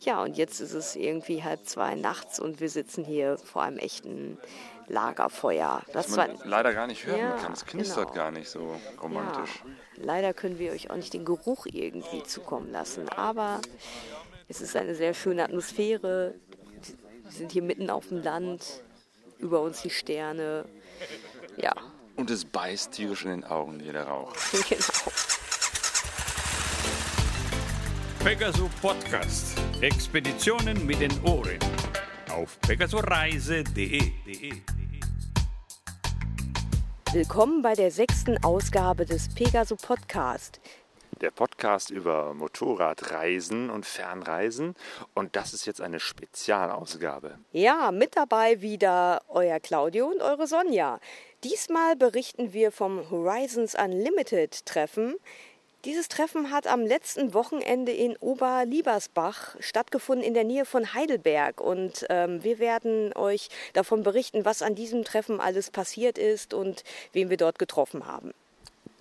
Ja, und jetzt ist es irgendwie halb zwei nachts und wir sitzen hier vor einem echten Lagerfeuer. Das man leider gar nicht hören ja, kann. Es knistert genau. gar nicht so romantisch. Ja, leider können wir euch auch nicht den Geruch irgendwie zukommen lassen. Aber es ist eine sehr schöne Atmosphäre. Wir sind hier mitten auf dem Land, über uns die Sterne. Ja. Und es beißt tierisch in den Augen, jeder Rauch. genau. Pegasus Podcast. Expeditionen mit den Ohren. Auf pegasoreise.de. Willkommen bei der sechsten Ausgabe des Pegaso Podcast. Der Podcast über Motorradreisen und Fernreisen. Und das ist jetzt eine Spezialausgabe. Ja, mit dabei wieder euer Claudio und eure Sonja. Diesmal berichten wir vom Horizons Unlimited Treffen. Dieses Treffen hat am letzten Wochenende in Oberliebersbach stattgefunden, in der Nähe von Heidelberg. Und ähm, wir werden euch davon berichten, was an diesem Treffen alles passiert ist und wen wir dort getroffen haben.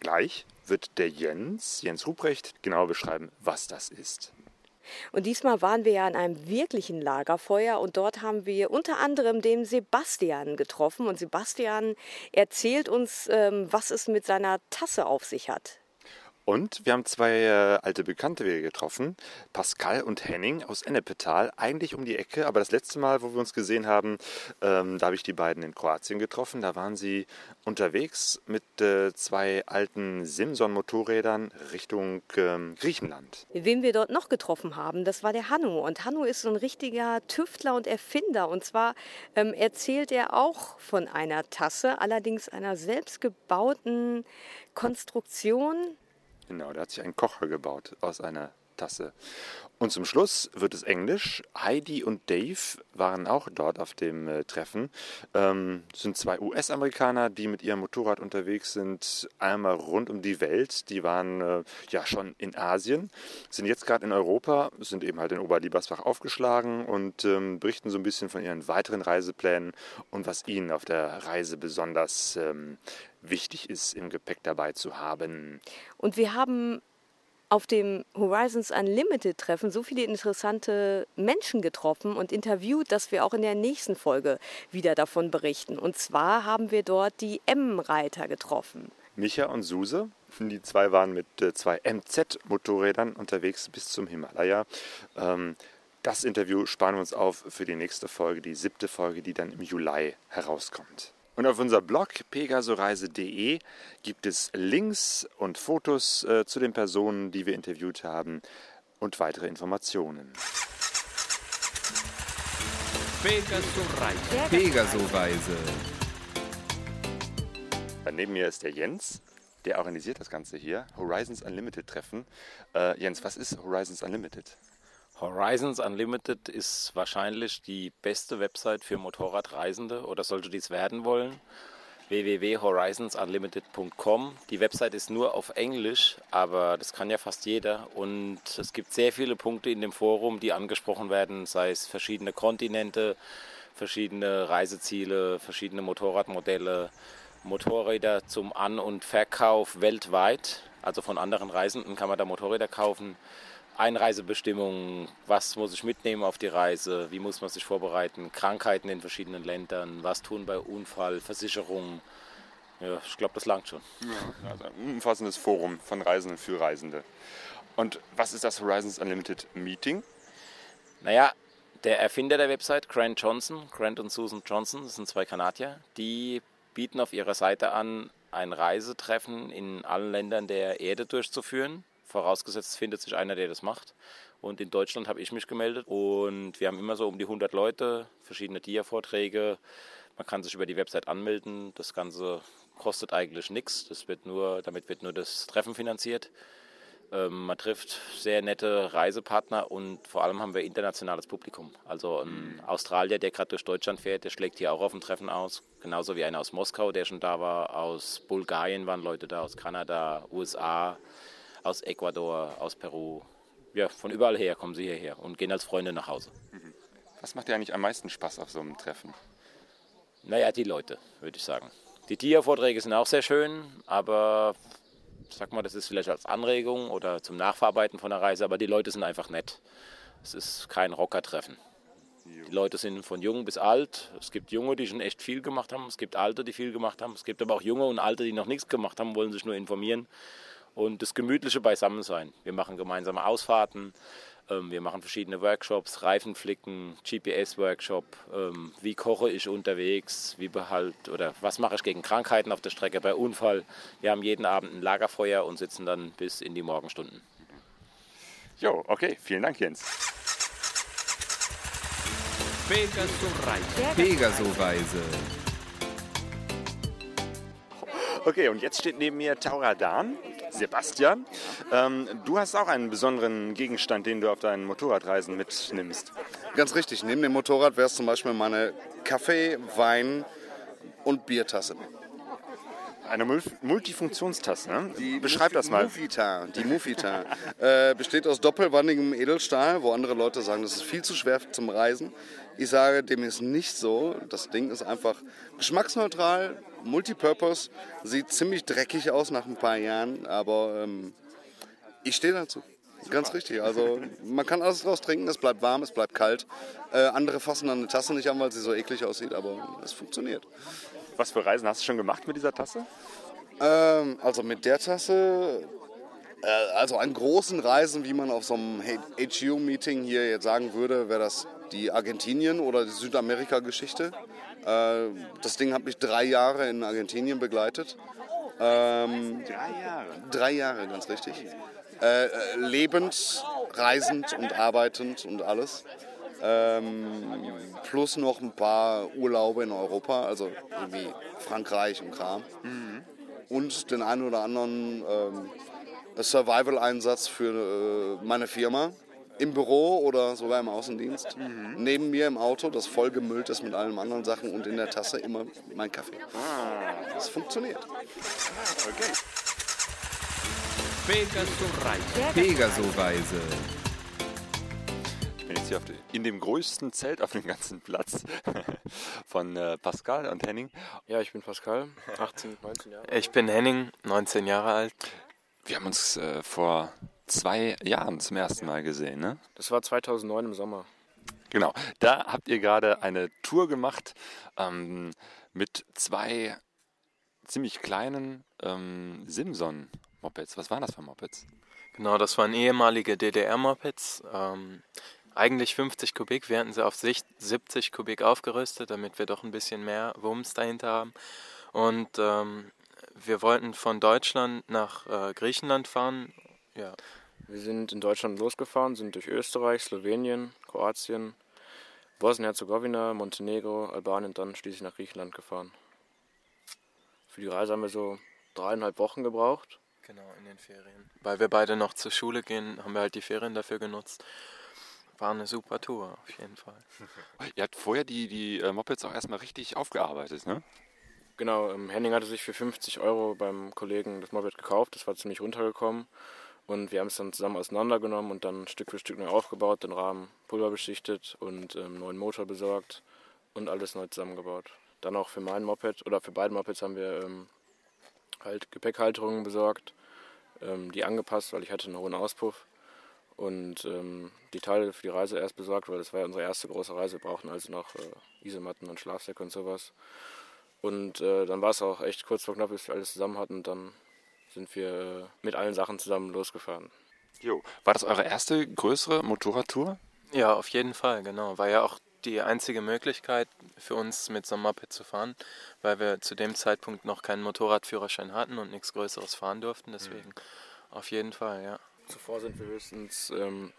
Gleich wird der Jens, Jens Ruprecht, genau beschreiben, was das ist. Und diesmal waren wir ja an einem wirklichen Lagerfeuer und dort haben wir unter anderem den Sebastian getroffen. Und Sebastian erzählt uns, ähm, was es mit seiner Tasse auf sich hat. Und wir haben zwei äh, alte Bekannte wieder getroffen, Pascal und Henning aus Ennepetal, eigentlich um die Ecke, aber das letzte Mal, wo wir uns gesehen haben, ähm, da habe ich die beiden in Kroatien getroffen. Da waren sie unterwegs mit äh, zwei alten Simson-Motorrädern Richtung ähm, Griechenland. Wen wir dort noch getroffen haben, das war der Hanno. Und Hanno ist so ein richtiger Tüftler und Erfinder. Und zwar ähm, erzählt er auch von einer Tasse, allerdings einer selbstgebauten Konstruktion Genau, der hat sich einen Kocher gebaut aus einer Tasse. Und zum Schluss wird es Englisch. Heidi und Dave waren auch dort auf dem äh, Treffen. Ähm, sind zwei US-Amerikaner, die mit ihrem Motorrad unterwegs sind, einmal rund um die Welt. Die waren äh, ja schon in Asien, sind jetzt gerade in Europa, sind eben halt in Oberliebersbach aufgeschlagen und ähm, berichten so ein bisschen von ihren weiteren Reiseplänen und was ihnen auf der Reise besonders ähm, wichtig ist, im Gepäck dabei zu haben. Und wir haben auf dem Horizons Unlimited Treffen so viele interessante Menschen getroffen und interviewt, dass wir auch in der nächsten Folge wieder davon berichten. Und zwar haben wir dort die M-Reiter getroffen. Micha und Suse, die zwei waren mit äh, zwei MZ-Motorrädern unterwegs bis zum Himalaya. Ähm, das Interview sparen wir uns auf für die nächste Folge, die siebte Folge, die dann im Juli herauskommt. Und auf unser Blog pegasoreise.de gibt es Links und Fotos äh, zu den Personen, die wir interviewt haben und weitere Informationen. Pegaso-Reise. Pegaso-Reise. Neben mir ist der Jens, der organisiert das Ganze hier. Horizons Unlimited Treffen. Äh, Jens, was ist Horizons Unlimited? Horizons Unlimited ist wahrscheinlich die beste Website für Motorradreisende oder sollte dies werden wollen. www.horizonsunlimited.com. Die Website ist nur auf Englisch, aber das kann ja fast jeder. Und es gibt sehr viele Punkte in dem Forum, die angesprochen werden, sei es verschiedene Kontinente, verschiedene Reiseziele, verschiedene Motorradmodelle, Motorräder zum An- und Verkauf weltweit. Also von anderen Reisenden kann man da Motorräder kaufen. Einreisebestimmungen, was muss ich mitnehmen auf die Reise, wie muss man sich vorbereiten, Krankheiten in verschiedenen Ländern, was tun bei Unfall, Versicherungen. Ja, ich glaube, das langt schon. Ja, also ein umfassendes Forum von Reisenden für Reisende. Und was ist das Horizons Unlimited Meeting? Naja, der Erfinder der Website, Grant Johnson, Grant und Susan Johnson, das sind zwei Kanadier, die bieten auf ihrer Seite an, ein Reisetreffen in allen Ländern der Erde durchzuführen Vorausgesetzt, es findet sich einer, der das macht. Und in Deutschland habe ich mich gemeldet und wir haben immer so um die 100 Leute, verschiedene Dia-Vorträge. Man kann sich über die Website anmelden. Das Ganze kostet eigentlich nichts. Das wird nur, damit wird nur das Treffen finanziert. Ähm, man trifft sehr nette Reisepartner und vor allem haben wir internationales Publikum. Also ein Australier, der gerade durch Deutschland fährt, der schlägt hier auch auf dem Treffen aus. Genauso wie einer aus Moskau, der schon da war. Aus Bulgarien waren Leute da, aus Kanada, USA aus Ecuador, aus Peru. Ja, von überall her kommen sie hierher und gehen als Freunde nach Hause. Mhm. Was macht dir eigentlich am meisten Spaß auf so einem Treffen? Naja, die Leute, würde ich sagen. Die TIA-Vorträge sind auch sehr schön, aber sag mal, das ist vielleicht als Anregung oder zum Nachverarbeiten von der Reise, aber die Leute sind einfach nett. es ist kein Rockertreffen. Die Leute sind von jung bis alt. Es gibt Junge, die schon echt viel gemacht haben. Es gibt Alte, die viel gemacht haben. Es gibt aber auch Junge und Alte, die noch nichts gemacht haben, wollen sich nur informieren. Und das gemütliche Beisammensein. Wir machen gemeinsame Ausfahrten. Ähm, wir machen verschiedene Workshops, Reifenflicken, GPS-Workshop. Ähm, wie koche ich unterwegs? Wie behalt oder was mache ich gegen Krankheiten auf der Strecke bei Unfall? Wir haben jeden Abend ein Lagerfeuer und sitzen dann bis in die Morgenstunden. Jo, okay, vielen Dank, Jens. Pegaso-Reise. Pegaso-Reise. Okay, und jetzt steht neben mir Taura Dahn, Sebastian. Ähm, du hast auch einen besonderen Gegenstand, den du auf deinen Motorradreisen mitnimmst. Ganz richtig. Neben dem Motorrad wäre es zum Beispiel meine Kaffee-, Wein- und Biertasse. Eine Mul Multifunktionstasse, ne? Beschreib das mal. Mufita, die Mufita äh, besteht aus doppelwandigem Edelstahl, wo andere Leute sagen, das ist viel zu schwer zum Reisen. Ich sage, dem ist nicht so. Das Ding ist einfach geschmacksneutral, multipurpose, sieht ziemlich dreckig aus nach ein paar Jahren, aber ähm, ich stehe dazu. Ganz richtig. Also man kann alles draus trinken, es bleibt warm, es bleibt kalt. Äh, andere fassen dann eine Tasse nicht an, weil sie so eklig aussieht, aber es funktioniert. Was für Reisen hast du schon gemacht mit dieser Tasse? Ähm, also mit der Tasse, äh, also an großen Reisen, wie man auf so einem HU-Meeting hier jetzt sagen würde, wäre das die Argentinien- oder die Südamerika-Geschichte. Äh, das Ding hat mich drei Jahre in Argentinien begleitet. Ähm, Drei Jahre. drei Jahre, ganz richtig. Äh, äh, lebend, reisend und arbeitend und alles. Ähm, plus noch ein paar Urlaube in Europa, also irgendwie Frankreich und Kram. Und den einen oder anderen ähm, Survival-Einsatz für äh, meine Firma. Im Büro oder sogar im Außendienst. Neben mir im Auto, das voll gemüllt ist mit allen anderen Sachen und in der Tasse immer mein Kaffee. Das funktioniert. Okay. Pegaso-Reise. Pegaso-Reise. Ich bin jetzt hier auf de, in dem größten Zelt auf dem ganzen Platz von äh, Pascal und Henning. Ja, ich bin Pascal, 18, 19 Jahre. Ich bin Henning, 19 Jahre alt. Wir haben uns äh, vor zwei Jahren zum ersten Mal gesehen, ne? Das war 2009 im Sommer. Genau. Da habt ihr gerade eine Tour gemacht ähm, mit zwei ziemlich kleinen ähm, Simson-Mopeds. Was waren das für Mopeds? Genau, das waren ehemalige DDR-Mopeds. Ähm, eigentlich 50 Kubik. Wir hatten sie auf sich 70 Kubik aufgerüstet, damit wir doch ein bisschen mehr Wumms dahinter haben. Und ähm, wir wollten von Deutschland nach äh, Griechenland fahren. Ja, Wir sind in Deutschland losgefahren, sind durch Österreich, Slowenien, Kroatien, Bosnien-Herzegowina, Montenegro, Albanien, dann schließlich nach Griechenland gefahren. Für die Reise haben wir so dreieinhalb Wochen gebraucht. genau, in den Ferien. Weil wir beide noch zur Schule gehen, haben wir halt die Ferien dafür genutzt. War eine super Tour, auf jeden Fall. Ihr habt vorher die, die äh, Mopeds auch erstmal richtig aufgearbeitet, ne? Genau, ähm, Henning hatte sich für 50 Euro beim Kollegen das Moped gekauft. Das war ziemlich runtergekommen. Und wir haben es dann zusammen auseinandergenommen und dann Stück für Stück neu aufgebaut, den Rahmen pulverbeschichtet und ähm, neuen Motor besorgt und alles neu zusammengebaut. Dann auch für mein Moped oder für beide Mopeds haben wir ähm, halt Gepäckhalterungen besorgt, ähm, die angepasst, weil ich hatte einen hohen Auspuff. Und ähm, die Teile für die Reise erst besorgt, weil das war ja unsere erste große Reise. Wir brauchten also noch äh, Isomatten und Schlafsäcke und sowas. Und äh, dann war es auch echt kurz vor knapp, bis wir alles zusammen hatten. Dann sind wir äh, mit allen Sachen zusammen losgefahren. Jo. War das eure erste größere Motorradtour? Ja, auf jeden Fall, genau. War ja auch die einzige Möglichkeit für uns mit so einem Moped zu fahren, weil wir zu dem Zeitpunkt noch keinen Motorradführerschein hatten und nichts Größeres fahren durften. Deswegen auf jeden Fall, ja. Zuvor sind wir höchstens ähm,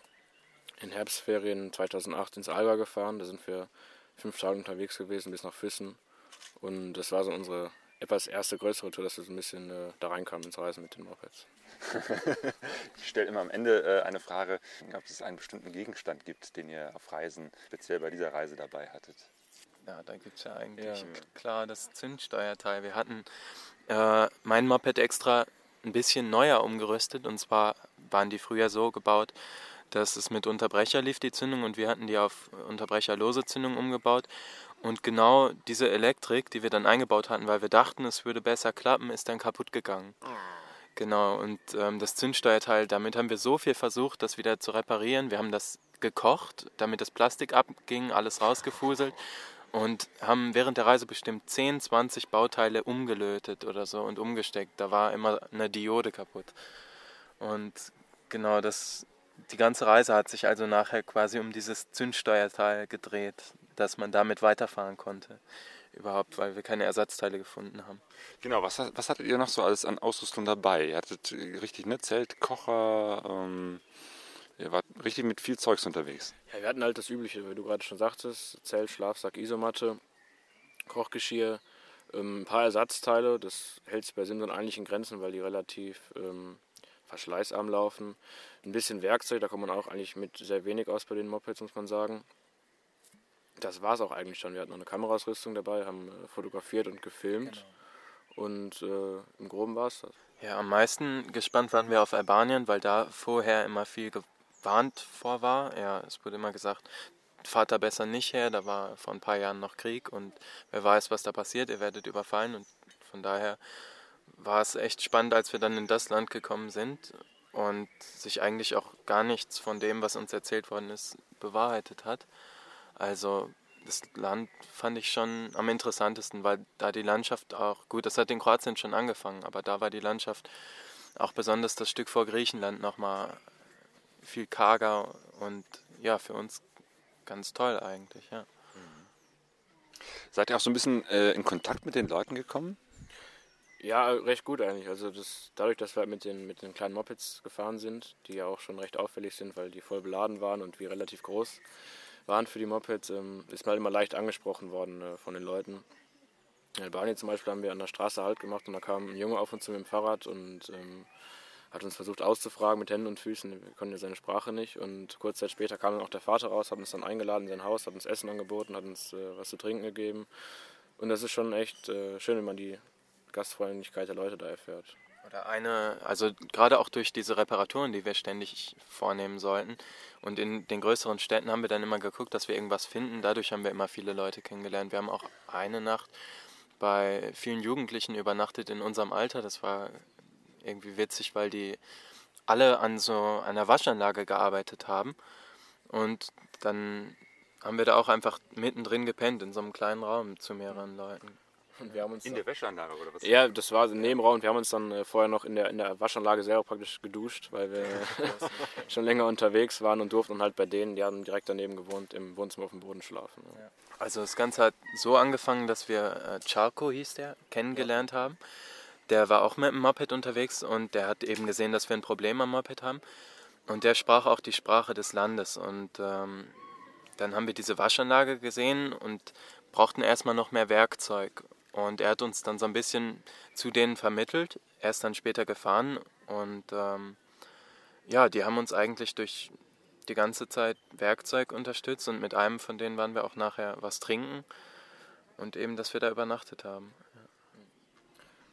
in Herbstferien 2008 ins Alba gefahren. Da sind wir fünf Tage unterwegs gewesen bis nach Füssen. Und das war so unsere etwas erste größere Tour, dass wir so ein bisschen äh, da reinkamen ins Reisen mit den Mopeds. Ich stelle immer am Ende äh, eine Frage, ob es einen bestimmten Gegenstand gibt, den ihr auf Reisen, speziell bei dieser Reise dabei hattet. Ja, da gibt es ja eigentlich Ja. klar das Zündsteuerteil. Wir hatten äh, mein Moped extra ein bisschen neuer umgerüstet und zwar waren die früher so gebaut, dass es mit Unterbrecher lief, die Zündung, und wir hatten die auf unterbrecherlose Zündung umgebaut. Und genau diese Elektrik, die wir dann eingebaut hatten, weil wir dachten, es würde besser klappen, ist dann kaputt gegangen. Genau, und ähm, das Zündsteuerteil, damit haben wir so viel versucht, das wieder zu reparieren. Wir haben das gekocht, damit das Plastik abging, alles rausgefuselt und haben während der Reise bestimmt 10, 20 Bauteile umgelötet oder so und umgesteckt. Da war immer eine Diode kaputt. Und genau das, die ganze Reise hat sich also nachher quasi um dieses Zündsteuerteil gedreht, dass man damit weiterfahren konnte. Überhaupt, weil wir keine Ersatzteile gefunden haben. Genau, was, was hattet ihr noch so alles an Ausrüstung dabei? Ihr hattet richtig, ne? Zelt, Kocher, ähm, ihr wart richtig mit viel Zeugs unterwegs. Ja, wir hatten halt das Übliche, wie du gerade schon sagtest: Zelt, Schlafsack, Isomatte, Kochgeschirr, ähm, ein paar Ersatzteile. Das hält sich bei Simson eigentlich in Grenzen, weil die relativ ähm, verschleißarm laufen. Ein bisschen Werkzeug, da kommt man auch eigentlich mit sehr wenig aus bei den Mopeds, muss man sagen. Das war es auch eigentlich schon. Wir hatten noch eine Kameraausrüstung dabei, haben äh, fotografiert und gefilmt. Und äh, im Groben war es das. Ja, am meisten gespannt waren wir auf Albanien, weil da vorher immer viel gewarnt vor war. Ja, es wurde immer gesagt, fahrt da besser nicht her, da war vor ein paar Jahren noch Krieg und wer weiß, was da passiert, ihr werdet überfallen und von daher war es echt spannend, als wir dann in das Land gekommen sind und sich eigentlich auch gar nichts von dem, was uns erzählt worden ist, bewahrheitet hat. Also das Land fand ich schon am interessantesten, weil da die Landschaft auch, gut, das hat in Kroatien schon angefangen, aber da war die Landschaft auch besonders das Stück vor Griechenland nochmal viel karger und ja, für uns ganz toll eigentlich, ja. Seid ihr auch so ein bisschen äh, in Kontakt mit den Leuten gekommen? Ja, recht gut eigentlich. Also das, dadurch, dass wir halt mit den, mit den kleinen Mopeds gefahren sind, die ja auch schon recht auffällig sind, weil die voll beladen waren und wir relativ groß waren für die Mopeds, ähm, ist man halt immer leicht angesprochen worden äh, von den Leuten. In Albanien zum Beispiel haben wir an der Straße Halt gemacht und da kam ein Junge auf uns zu mit dem Fahrrad und ähm, hat uns versucht auszufragen mit Händen und Füßen. Wir konnten ja seine Sprache nicht. Und kurz Zeit später kam dann auch der Vater raus, hat uns dann eingeladen in sein Haus, hat uns Essen angeboten, hat uns äh, was zu trinken gegeben. Und das ist schon echt äh, schön, wenn man die Gastfreundlichkeit der Leute da erfährt. Oder eine, also gerade auch durch diese Reparaturen, die wir ständig vornehmen sollten. Und in den größeren Städten haben wir dann immer geguckt, dass wir irgendwas finden. Dadurch haben wir immer viele Leute kennengelernt. Wir haben auch eine Nacht bei vielen Jugendlichen übernachtet in unserem Alter. Das war irgendwie witzig, weil die alle an so einer Waschanlage gearbeitet haben. Und dann haben wir da auch einfach mittendrin gepennt in so einem kleinen Raum zu mehreren Leuten. Und wir haben uns In der Wäscheanlage oder was? ja, das war im Nebenraum und wir haben uns dann äh, vorher noch in der, in der Waschanlage selber praktisch geduscht, weil wir schon länger unterwegs waren und durften halt bei denen, die haben direkt daneben gewohnt, im Wohnzimmer auf dem Boden schlafen. Ja. Also das Ganze hat so angefangen, dass wir äh, Charco hieß der, kennengelernt haben. Der war auch mit dem Moped unterwegs und der hat eben gesehen, dass wir ein Problem am Moped haben. Und der sprach auch die Sprache des Landes. Und ähm, dann haben wir diese Waschanlage gesehen und brauchten erstmal noch mehr Werkzeug. Und er hat uns dann so ein bisschen zu denen vermittelt. Er ist dann später gefahren und ähm, ja, die haben uns eigentlich durch die ganze Zeit Werkzeug unterstützt und mit einem von denen waren wir auch nachher was trinken und eben, dass wir da übernachtet haben.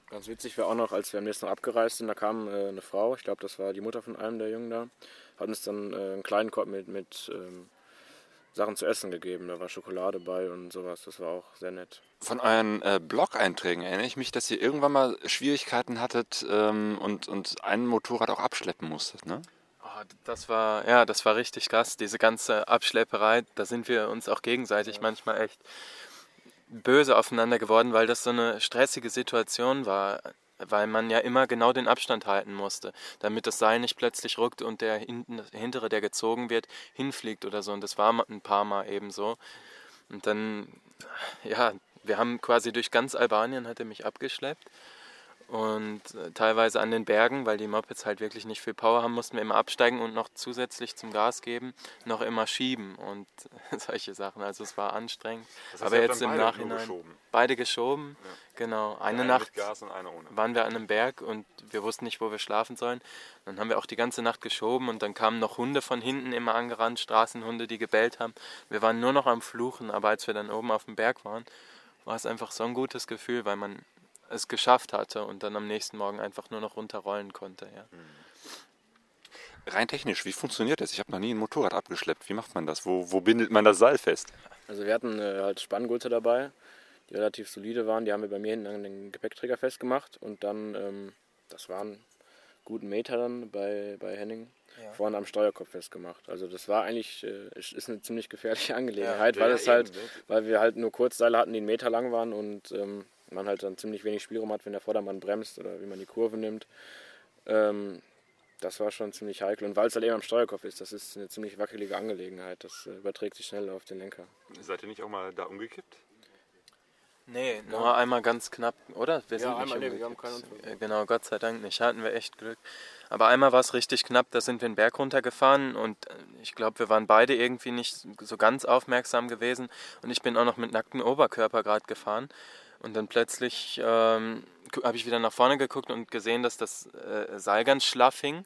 Ganz witzig war auch noch, als wir am nächsten Tag abgereist sind, da kam äh, eine Frau, ich glaube, das war die Mutter von einem der Jungen da, hat uns dann äh, einen kleinen Korb mit, mit ähm, Sachen zu essen gegeben. Da war Schokolade bei und sowas. Das war auch sehr nett. Von euren äh, Blog-Einträgen erinnere ich mich, dass ihr irgendwann mal Schwierigkeiten hattet ähm, und, und ein Motorrad auch abschleppen musstet, ne? Oh, das war, ja, das war richtig krass. Diese ganze Abschlepperei, da sind wir uns auch gegenseitig manchmal echt böse aufeinander geworden, weil das so eine stressige Situation war, weil man ja immer genau den Abstand halten musste, damit das Seil nicht plötzlich ruckt und der hintere, der gezogen wird, hinfliegt oder so. Und das war ein paar Mal eben so. Und dann, ja, wir haben quasi durch ganz Albanien hat er mich abgeschleppt und äh, teilweise an den Bergen, weil die Mopeds halt wirklich nicht viel Power haben, mussten wir immer absteigen und noch zusätzlich zum Gas geben, noch immer schieben und solche Sachen. Also es war anstrengend. Das heißt, Aber jetzt im Nachhinein geschoben? beide geschoben. Genau. Eine Eine Nacht mit Gas und eine ohne. waren wir an einem Berg und wir wussten nicht, wo wir schlafen sollen. Dann haben wir auch die ganze Nacht geschoben und dann kamen noch Hunde von hinten immer angerannt, Straßenhunde, die gebellt haben. Wir waren nur noch am Fluchen, aber als wir dann oben auf dem Berg waren, war es einfach so ein gutes Gefühl, weil man es geschafft hatte und dann am nächsten Morgen einfach nur noch runterrollen konnte. Ja. Rein technisch, wie funktioniert das? Ich habe noch nie ein Motorrad abgeschleppt. Wie macht man das? Wo, wo bindet man das Seil fest? Also wir hatten äh, halt Spanngurte dabei, die relativ solide waren. Die haben wir bei mir hinten an den Gepäckträger festgemacht und dann, ähm, das waren guten Meter dann bei, bei Henning. vorne am Steuerkopf festgemacht. Also das war eigentlich äh, ist eine ziemlich gefährliche Angelegenheit, weil es halt, weil wir halt nur Kurzseile hatten, die einen Meter lang waren und ähm, man halt dann ziemlich wenig Spielraum hat, wenn der Vordermann bremst oder wie man die Kurve nimmt. Ähm, das war schon ziemlich heikel. Und weil es halt eben am Steuerkopf ist, das ist eine ziemlich wackelige Angelegenheit. Das äh, überträgt sich schnell auf den Lenker. Seid ihr nicht auch mal da umgekippt? Nee, nur einmal ganz knapp, oder? Wir Ja, nicht einmal, nee, wir haben keinen Unfall. Äh, Genau, Gott sei Dank nicht. Hatten wir echt Glück. Aber einmal war es richtig knapp, da sind wir den Berg runtergefahren und äh, ich glaube, wir waren beide irgendwie nicht so ganz aufmerksam gewesen. Und ich bin auch noch mit nacktem Oberkörper gerade gefahren. Und dann plötzlich ähm, habe ich wieder nach vorne geguckt und gesehen, dass das äh, Seil ganz schlaff hing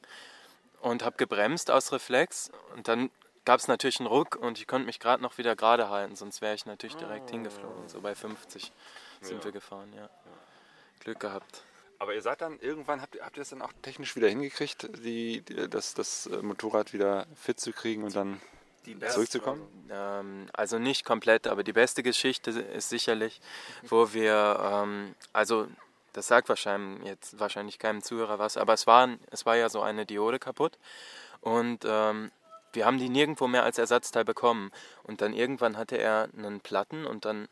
und habe gebremst aus Reflex. Und dann gab es natürlich einen Ruck und ich konnte mich gerade noch wieder gerade halten, sonst wäre ich natürlich direkt hingeflogen. So bei 50 sind wir gefahren, ja. Glück gehabt. Aber ihr seid dann irgendwann, habt, ihr- habt ihr es dann auch technisch wieder hingekriegt, die, die, das, das äh, Motorrad wieder fit zu kriegen und dann zurückzukommen? Ähm, also nicht komplett, aber die beste Geschichte ist sicherlich, wo wir, ähm, also das sagt wahrscheinlich jetzt wahrscheinlich keinem Zuhörer was, aber es war, es war ja so eine Diode kaputt und ähm, wir haben die nirgendwo mehr als Ersatzteil bekommen. Und dann irgendwann hatte er einen Platten und dann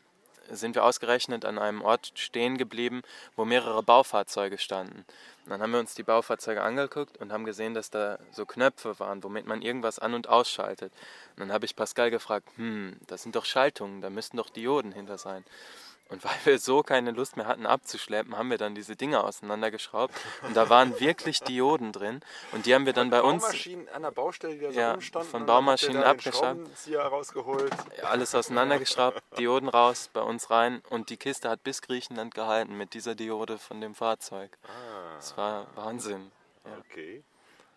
sind wir ausgerechnet an einem Ort stehen geblieben, wo mehrere Baufahrzeuge standen. Dann haben wir uns die Baufahrzeuge angeguckt und haben gesehen, dass da so Knöpfe waren, womit man irgendwas an- und ausschaltet. Und dann habe ich Pascal gefragt, hm, das sind doch Schaltungen, da müssten doch Dioden hinter sein. Und weil wir so keine Lust mehr hatten abzuschleppen, haben wir dann diese Dinge auseinandergeschraubt. Und da waren wirklich Dioden drin. Und die haben wir dann bei uns Baumaschinen an der Baustelle, die da so Ja, rumstanden. von Baumaschinen abgeschraubt. Rausgeholt. alles auseinandergeschraubt, Dioden raus, bei uns rein. Und die Kiste hat bis Griechenland gehalten mit dieser Diode von dem Fahrzeug. Das war Wahnsinn. Okay.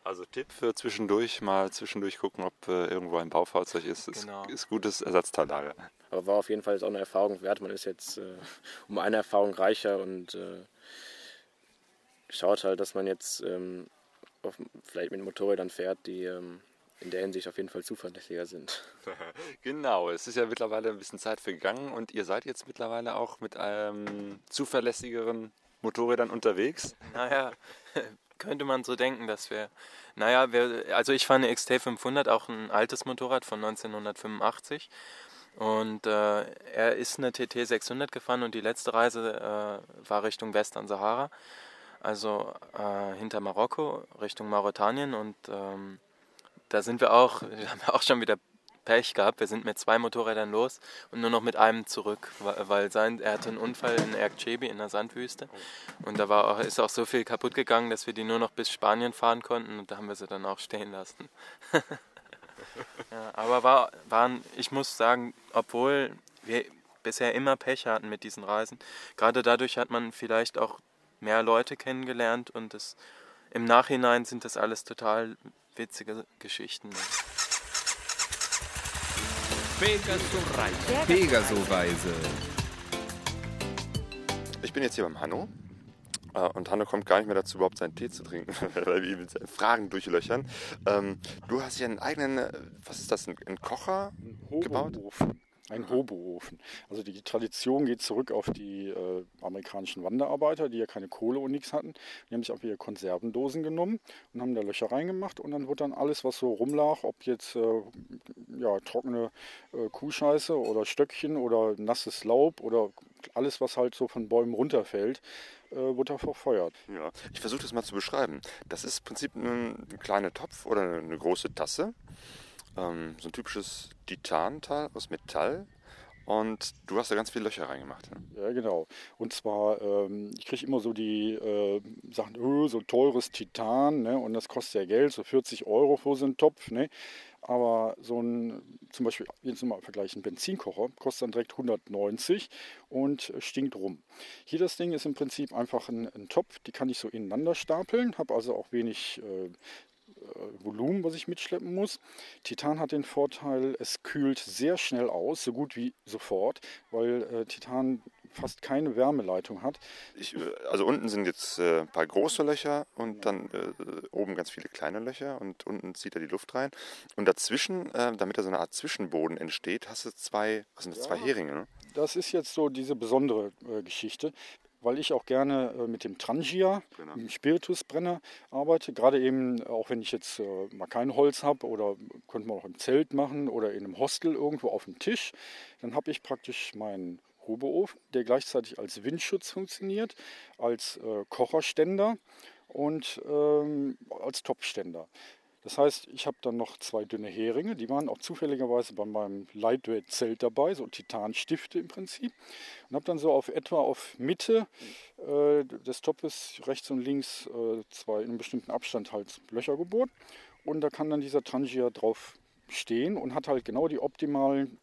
Also Tipp für zwischendurch, mal zwischendurch gucken, ob äh, irgendwo ein Baufahrzeug ist. Ist, Genau. ist gutes Ersatzteillager. Aber war auf jeden Fall jetzt auch eine Erfahrung wert. Man ist jetzt äh, um eine Erfahrung reicher und äh, schaut halt, dass man jetzt ähm, auf, vielleicht mit Motorrädern fährt, die ähm, in der Hinsicht auf jeden Fall zuverlässiger sind. Genau, es ist ja mittlerweile ein bisschen Zeit vergangen und ihr seid jetzt mittlerweile auch mit ähm, zuverlässigeren Motorrädern unterwegs. Naja, könnte man so denken, dass wir. Naja, wir, also ich fahre eine XT500, auch ein altes Motorrad von 1985. Und äh, er ist eine TT 600 gefahren und die letzte Reise äh, war Richtung Western Sahara, also äh, hinter Marokko, Richtung Mauretanien. Und ähm, da sind wir auch, wir haben auch schon wieder Pech gehabt. Wir sind mit zwei Motorrädern los und nur noch mit einem zurück, weil sein, er hatte einen Unfall in Erkchebi in der Sandwüste. Und da war auch, ist auch so viel kaputt gegangen, dass wir die nur noch bis Spanien fahren konnten und da haben wir sie dann auch stehen lassen. ja, aber war, waren, ich muss sagen, obwohl wir bisher immer Pech hatten mit diesen Reisen, gerade dadurch hat man vielleicht auch mehr Leute kennengelernt und es, im Nachhinein sind das alles total witzige Geschichten. Pegasus Reise. Pegaso-Reise. Ich bin jetzt hier beim Hanno. äh, Und Hanno kommt gar nicht mehr dazu, überhaupt seinen Tee zu trinken, weil wir ihn mit seinen Fragen durchlöchern. Ähm, du hast hier einen eigenen, äh, was ist das, einen Kocher gebaut? Ein Hoboofen. Also die Tradition geht zurück auf die äh, amerikanischen Wanderarbeiter, die ja keine Kohle und nichts hatten. Die haben sich auch ihre Konservendosen genommen und haben da Löcher reingemacht und dann wird dann alles, was so rumlag, ob jetzt äh, ja, trockene äh, Kuhscheiße oder Stöckchen oder nasses Laub oder alles, was halt so von Bäumen runterfällt, äh, da verfeuert. Ja, ich versuche das mal zu beschreiben. Das ist im Prinzip ein, ein kleiner Topf oder eine große Tasse. Ähm, so ein typisches Titanteil aus Metall. Und du hast da ganz viele Löcher reingemacht. Ne? Ja, genau. Und zwar, ähm, ich kriege immer so die äh, Sachen, öh, so teures Titan, ne? und das kostet ja Geld, so 40 Euro für so einen Topf. Ne? Aber so ein, zum Beispiel, jetzt mal vergleichen, Benzinkocher kostet dann direkt 190 und stinkt rum. Hier das Ding ist im Prinzip einfach ein, ein Topf, die kann ich so ineinander stapeln, habe also auch wenig äh, Volumen, was ich mitschleppen muss. Titan hat den Vorteil, es kühlt sehr schnell aus, so gut wie sofort, weil äh, Titan fast keine Wärmeleitung hat. Ich, äh, also unten sind jetzt äh, ein paar große Löcher und dann äh, oben ganz viele kleine Löcher und unten zieht er die Luft rein. Und dazwischen, äh, damit da so eine Art Zwischenboden entsteht, hast du zwei, was sind das, zwei Heringe, ne? Das ist jetzt so diese besondere äh, Geschichte. Weil ich auch gerne äh, mit dem Trangia, Genau. dem Spiritusbrenner arbeite. Gerade eben, auch wenn ich jetzt äh, mal kein Holz habe oder könnte man auch im Zelt machen oder in einem Hostel irgendwo auf dem Tisch, dann habe ich praktisch meinen Hoboofen, der gleichzeitig als Windschutz funktioniert, als äh, Kocherständer und ähm, als Topfständer. Das heißt, ich habe dann noch zwei dünne Heringe, die waren auch zufälligerweise bei meinem Lightweight-Zelt dabei, so Titanstifte im Prinzip. Und habe dann so auf etwa auf Mitte äh, des Topfes rechts und links äh, zwei in einem bestimmten Abstand halt Löcher gebohrt. Und da kann dann dieser Trangia drauf stehen und hat halt genau die optimalen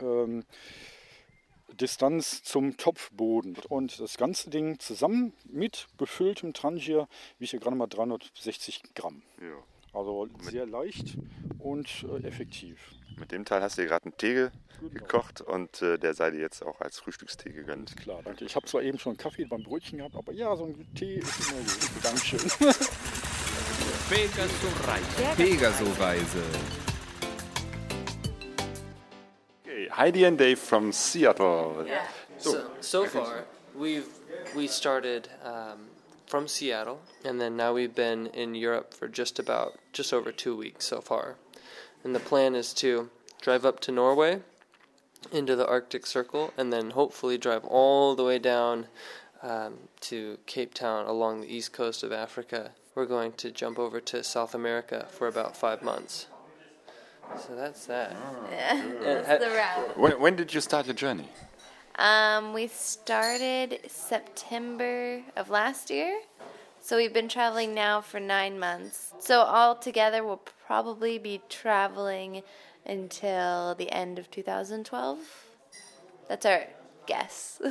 ähm, Distanz zum Topfboden. Und das ganze Ding zusammen mit befülltem Trangier wiegt ja gerade mal 360 Gramm. Ja. Also sehr leicht und äh, effektiv. Mit dem Teil hast du dir gerade einen Tee ge- gekocht und äh, der sei dir jetzt auch als Frühstückstee gegönnt. Klar, danke. Ich habe zwar eben schon Kaffee beim Brötchen gehabt, aber ja, so ein Tee ist immer gut. Dankeschön. Pegasus Reise. Pegaso-Reise. Okay, Heidi and Dave from Seattle. So, so far, we've we started um, from Seattle, and then now we've been in Europe for just about just over two weeks so far. And the plan is to drive up to Norway, into the Arctic Circle, and then hopefully drive all the way down um, to Cape Town along the east coast of Africa. We're going to jump over to South America for about five months. So that's that. Yeah, And that's ha- the route. When, when did you start your journey? Um, we started September of last year. So we've been traveling now for nine months. So all together, we'll probably be traveling until the end of 2012. That's our guess.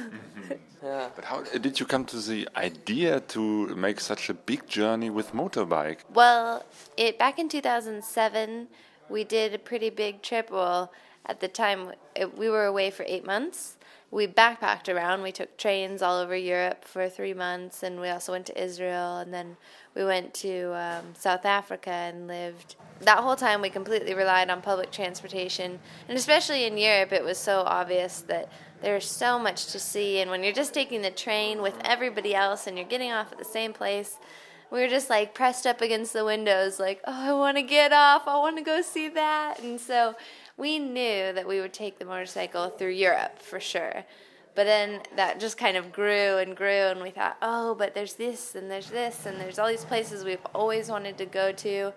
Yeah. But how did you come to the idea to make such a big journey with motorbike? well, it back in 2007, we did a pretty big trip. Well, at the time, it, we were away for eight months. We backpacked around. We took trains all over Europe for three months, and we also went to Israel, and then we went to um, South Africa and lived. That whole time, we completely relied on public transportation, and especially in Europe, it was so obvious that there's so much to see. And when you're just taking the train with everybody else, and you're getting off at the same place, we were just like pressed up against the windows, like, oh, I want to get off. I want to go see that. And so we knew that we would take the motorcycle through Europe for sure. But then that just kind of grew and grew, and we thought, oh, but there's this and there's this, and there's all these places we've always wanted to go to.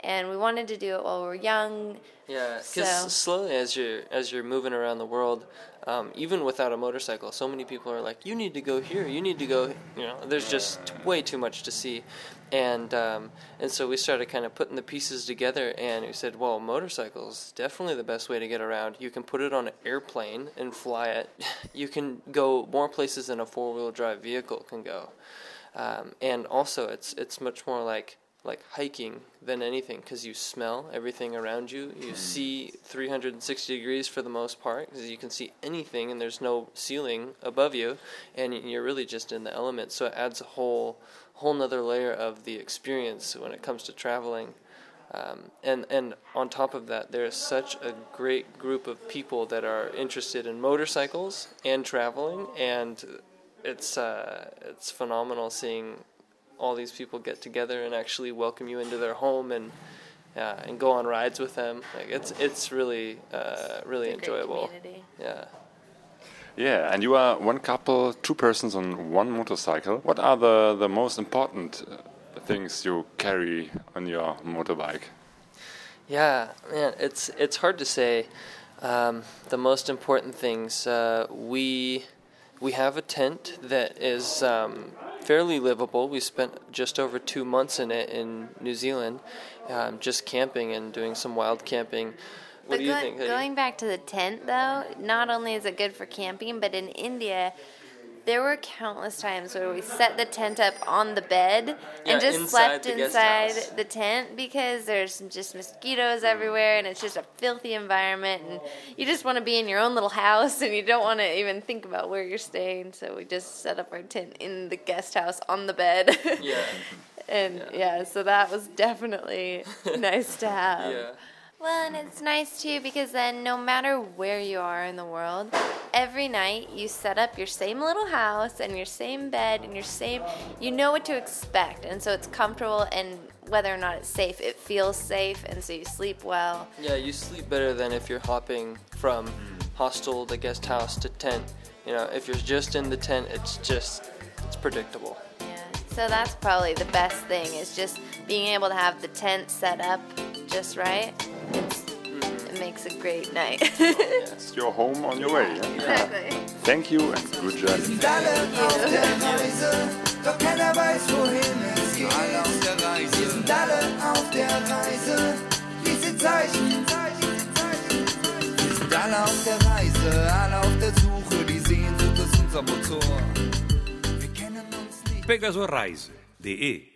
And we wanted to do it while we were young. Yeah, because So- slowly as you're as you're moving around the world, um, even without a motorcycle, so many people are like, "You need to go here. You need to go." You know, there's just way too much to see, and um, and so we started kind of putting the pieces together, and we said, "Well, motorcycles definitely the best way to get around. You can put it on an airplane and fly it. You can go more places than a four wheel drive vehicle can go, um, and also it's it's much more like like hiking than anything because you smell everything around you. You see 360 degrees for the most part because you can see anything and there's no ceiling above you, and you're really just in the element. So it adds a whole whole nother layer of the experience when it comes to traveling. Um, and and on top of that, there is such a great group of people that are interested in motorcycles and traveling, and it's uh, it's phenomenal seeing all these people get together and actually welcome you into their home and uh, and go on rides with them. Like it's it's really uh, really It's a enjoyable. community. Yeah. Yeah, and you are one couple, two persons on one motorcycle. What are the, the most important uh, things you carry on your motorbike? Yeah, man, it's it's hard to say. Um, the most important things uh, we we have a tent that is um, fairly livable. We spent just over two months in it in New Zealand, um, just camping and doing some wild camping. What But do you go- think? Going back to the tent, though, not only is it good for camping, but in India, there were countless times where we set the tent up on the bed Yeah, and just inside slept the inside house. the tent because there's just mosquitoes everywhere and it's just a filthy environment and you just want to be in your own little house and you don't want to even think about where you're staying. So we just set up our tent in the guest house on the bed. Yeah. and yeah. so that was definitely nice to have. Yeah. Well, and it's nice too because then no matter where you are in the world, every night you set up your same little house and your same bed and your same, you know what to expect. And so it's comfortable and whether or not it's safe, it feels safe and so you sleep well. Yeah, you sleep better than if you're hopping from hostel to guest house to tent. You know, if you're just in the tent, it's just, it's predictable. Yeah. So that's probably the best thing is just being able to have the tent set up just right. It's, makes a great night. It's your home on your way. Yeah? Exactly. Thank you and good journey. Doch keiner weiß, wohin es geht. Alle auf der Reise. Wir sind alle auf der Reise. Diese Zeichen. Wir sind alle auf der Reise, alle auf der Suche. Die Sehnsucht ist unser Motor. Pegasoreise.de